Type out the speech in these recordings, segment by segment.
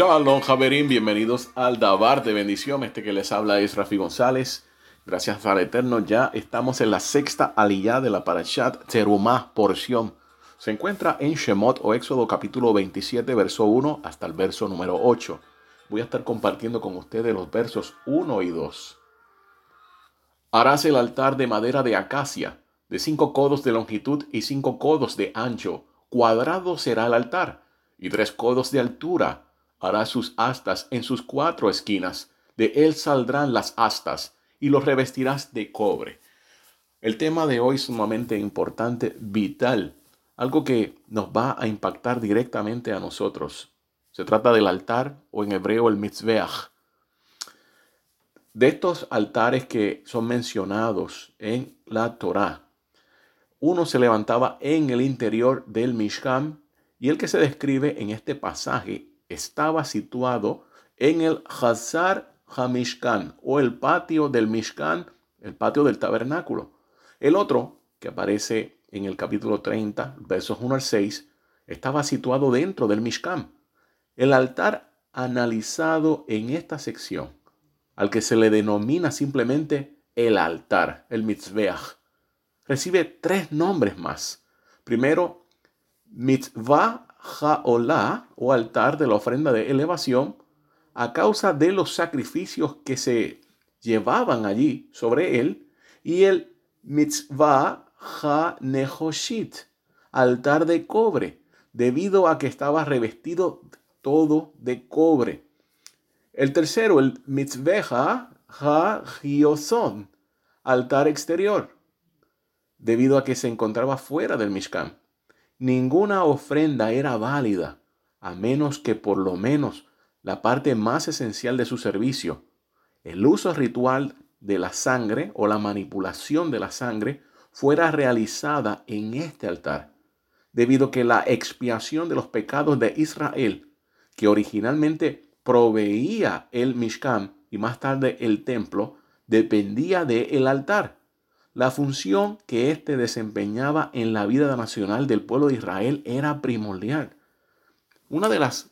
Shalom, Javerín, bienvenidos al Dabar de bendición. Este que les habla es Rafi González. Gracias al Eterno, ya estamos en la sexta aliyah de la Parashat Terumah, porción. Se encuentra en Shemot o Éxodo capítulo 27, verso 1 hasta el verso número 8. Voy a estar compartiendo con ustedes los versos 1 y 2. Harás el altar de madera de acacia, de cinco codos de longitud y cinco codos de ancho. Cuadrado será el altar, y tres codos de altura. Harás sus astas en sus cuatro esquinas. De él saldrán las astas, y los revestirás de cobre. El tema de hoy es sumamente importante, vital, algo que nos va a impactar directamente a nosotros. Se trata del altar, o en hebreo el mitzveach de estos altares que son mencionados en la Torá, uno se levantaba en el interior del Mishkan y el que se describe en este pasaje estaba situado en el Hazar HaMishkan o el patio del Mishkan, el patio del tabernáculo. El otro, que aparece en el capítulo 30, versos 1 al 6, estaba situado dentro del Mishkan. El altar analizado en esta sección al que se le denomina simplemente el altar, el mitzveach, recibe tres nombres más. Primero, mitzvah ha'olah o altar de la ofrenda de elevación a causa de los sacrificios que se llevaban allí sobre él y el mitzvah ha-nehoshit, altar de cobre, debido a que estaba revestido todo de cobre. El tercero, el mitzveja ha altar exterior, debido a que se encontraba fuera del Mishkan. Ninguna ofrenda era válida, a menos que por lo menos la parte más esencial de su servicio, el uso ritual de la sangre o la manipulación de la sangre, fuera realizada en este altar, debido a que la expiación de los pecados de Israel, que originalmente proveía el Mishkan y más tarde el templo, dependía del altar. La función que éste desempeñaba en la vida nacional del pueblo de Israel era primordial. Una de las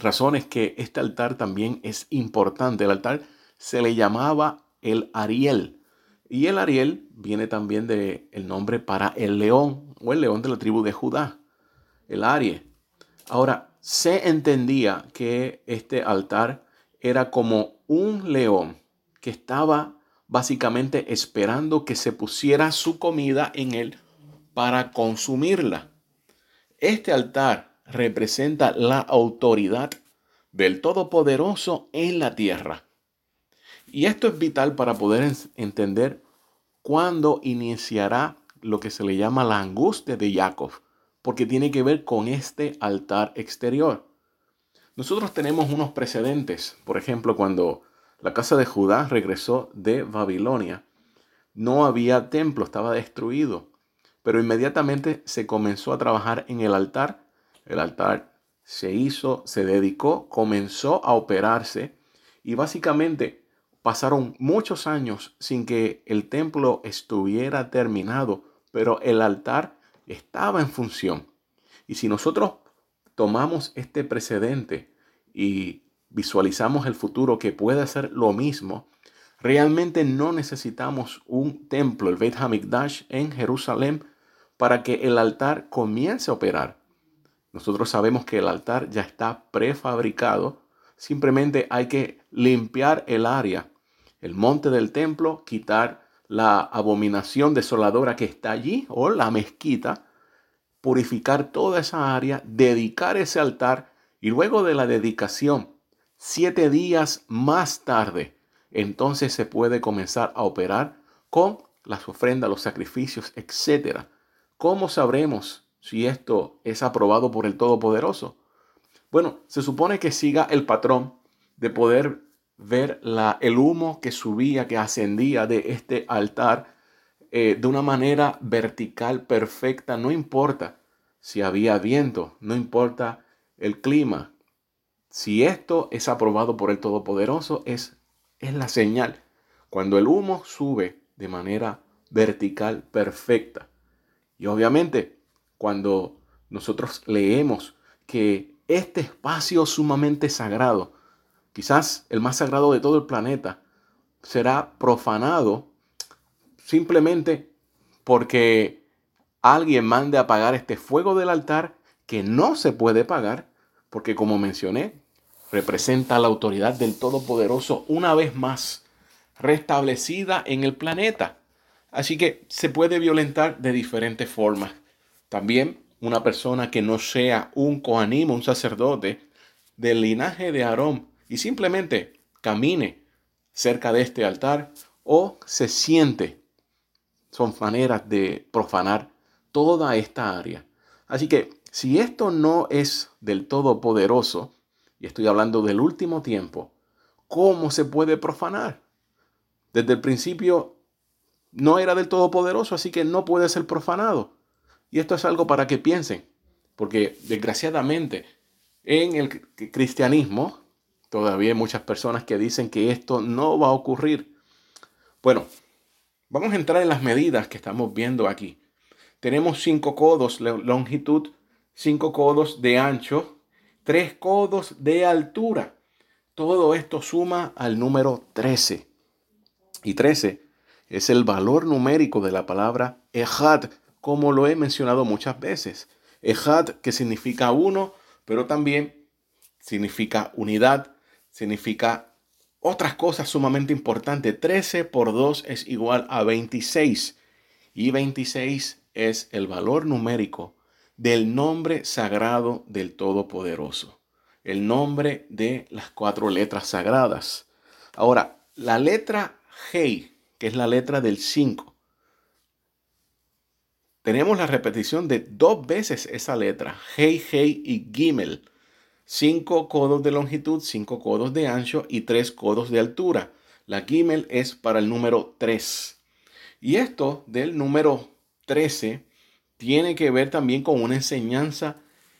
razones que este altar también es importante, el altar se le llamaba el Ariel. Y el Ariel viene también del el nombre para el león o el león de la tribu de Judá, el Arie. Ahora, se entendía que este altar era como un león que estaba básicamente esperando que se pusiera su comida en él para consumirla. Este altar representa la autoridad del Todopoderoso en la tierra. Y esto es vital para poder entender cuándo iniciará lo que se le llama la angustia de Jacob porque tiene que ver con este altar exterior. Nosotros tenemos unos precedentes, por ejemplo, cuando la casa de Judá regresó de Babilonia, no había templo, estaba destruido, pero inmediatamente se comenzó a trabajar en el altar, el altar se hizo, se dedicó, comenzó a operarse. Y básicamente pasaron muchos años sin que el templo estuviera terminado, pero el altar estaba en función. Y si nosotros tomamos este precedente y visualizamos el futuro que puede ser lo mismo, realmente no necesitamos un templo, el Beit Hamikdash en Jerusalén, para que el altar comience a operar. Nosotros sabemos que el altar ya está prefabricado, simplemente hay que limpiar el área, el monte del templo, quitar la abominación desoladora que está allí o la mezquita, purificar toda esa área, dedicar ese altar y luego de la dedicación, siete días más tarde, entonces se puede comenzar a operar con las ofrendas, los sacrificios, etc. ¿Cómo sabremos si esto es aprobado por el Todopoderoso? Bueno, se supone que siga el patrón de poder ver la, el humo que subía, que ascendía de este altar eh, de una manera vertical perfecta, no importa si había viento, no importa el clima. Si esto es aprobado por el Todopoderoso, es, es la señal. Cuando el humo sube de manera vertical perfecta. Y obviamente, cuando nosotros leemos que este espacio sumamente sagrado, quizás el más sagrado de todo el planeta, será profanado simplemente porque alguien mande a apagar este fuego del altar que no se puede pagar, porque como mencioné, representa la autoridad del Todopoderoso una vez más restablecida en el planeta. Así que se puede violentar de diferentes formas. También una persona que no sea un coanimo, un sacerdote del linaje de Aarón y simplemente camine cerca de este altar o se siente. Son maneras de profanar toda esta área. Así que si esto no es del Todopoderoso, y estoy hablando del último tiempo, ¿cómo se puede profanar? Desde el principio no era del Todopoderoso, así que no puede ser profanado. Y esto es algo para que piensen, porque desgraciadamente en el cristianismo todavía hay muchas personas que dicen que esto no va a ocurrir. Bueno, vamos a entrar en las medidas que estamos viendo aquí. Tenemos cinco codos longitud, cinco codos de ancho, tres codos de altura. Todo esto suma al número 13. Y 13 es el valor numérico de la palabra Ejad, como lo he mencionado muchas veces. Ejad, que significa uno, pero también significa unidad, significa otras cosas sumamente importantes. 13 por 2 es igual a 26. Y 26 es el valor numérico del nombre sagrado del Todopoderoso. El nombre de las cuatro letras sagradas. Ahora, la letra Hei, que es la letra del 5, tenemos la repetición de dos veces esa letra, Hei, Hei y Gimel. Cinco codos de longitud, cinco codos de ancho y tres codos de altura. La Gimel es para el número 3. Y esto del número 13 tiene que ver también con una enseñanza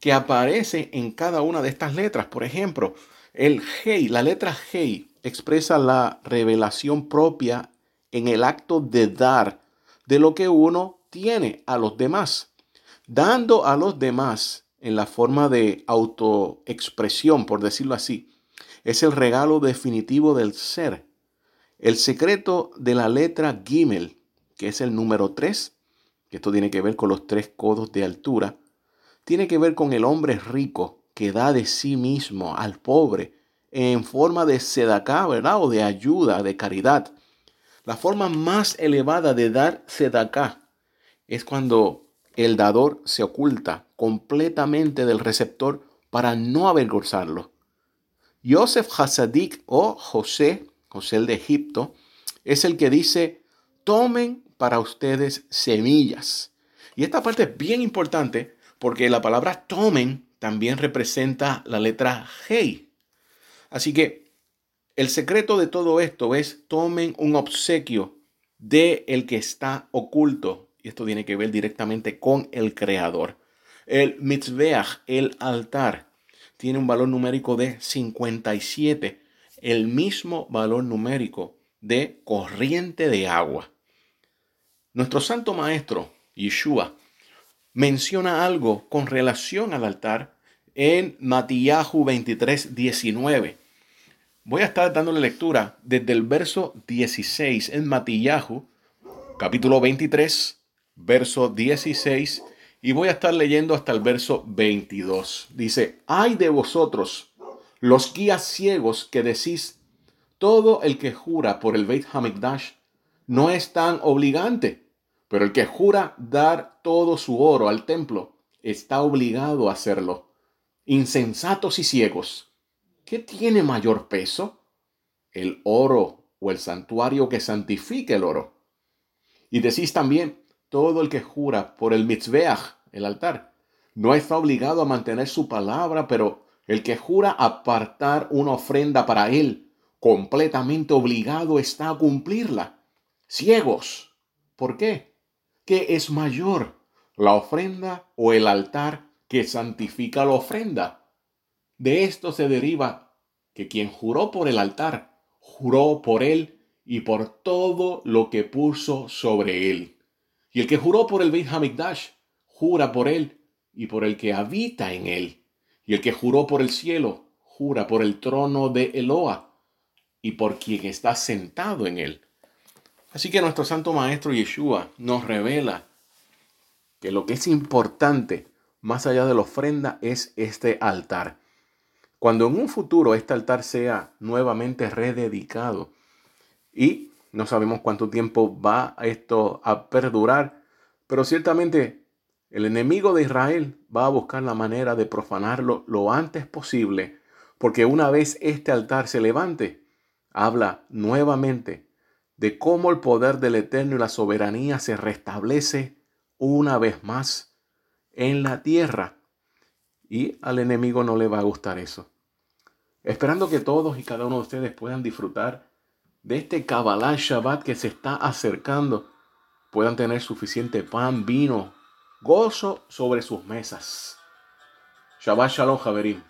que aparece en cada una de estas letras. Por ejemplo, el Hei, la letra Hei expresa la revelación propia en el acto de dar de lo que uno tiene a los demás, dando a los demás en la forma de autoexpresión, por decirlo así. Es el regalo definitivo del ser. El secreto de la letra Gimel, que es el número 3, que esto tiene que ver con los tres codos de altura, tiene que ver con el hombre rico que da de sí mismo al pobre en forma de sedacá, ¿verdad? O de ayuda, de caridad. La forma más elevada de dar sedacá es cuando el dador se oculta completamente del receptor para no avergonzarlo. Joseph Hasadik o José, José el de Egipto, es el que dice, tomen para ustedes semillas. Y esta parte es bien importante porque la palabra tomen también representa la letra G. Así que el secreto de todo esto es tomen un obsequio de el que está oculto y esto tiene que ver directamente con el creador. El mitzveach, el altar, tiene un valor numérico de 57, el mismo valor numérico de corriente de agua. Nuestro santo maestro, Yeshua, menciona algo con relación al altar en Matillahu 23, 19. Voy a estar dándole lectura desde el verso 16 en Matillahu, capítulo 23, verso 16, y voy a estar leyendo hasta el verso 22. Dice, ay de vosotros, los guías ciegos que decís, todo el que jura por el Beit Hamikdash no es tan obligante, pero el que jura dar todo su oro al templo está obligado a hacerlo. Insensatos y ciegos, ¿qué tiene mayor peso? ¿El oro o el santuario que santifica el oro? Y decís también, todo el que jura por el mitzveach, el altar, no está obligado a mantener su palabra, pero el que jura apartar una ofrenda para él, completamente obligado está a cumplirla. Ciegos. ¿Por qué? ¿Qué es mayor, la ofrenda o el altar que santifica la ofrenda? De esto se deriva que quien juró por el altar, juró por él y por todo lo que puso sobre él. Y el que juró por el Beit jura por él y por el que habita en él. Y el que juró por el cielo, jura por el trono de Eloa y por quien está sentado en él. Así que nuestro Santo Maestro Yeshua nos revela que lo que es importante, más allá de la ofrenda, es este altar. Cuando en un futuro este altar sea nuevamente rededicado y no sabemos cuánto tiempo va esto a perdurar, pero ciertamente el enemigo de Israel va a buscar la manera de profanarlo lo antes posible, porque una vez este altar se levante, habla nuevamente de cómo el poder del Eterno y la soberanía se restablece una vez más en la tierra. Y al enemigo no le va a gustar eso. Esperando que todos y cada uno de ustedes puedan disfrutar de este Kabbalah Shabbat que se está acercando, puedan tener suficiente pan, vino, gozo sobre sus mesas. Shabbat Shalom, Javerim.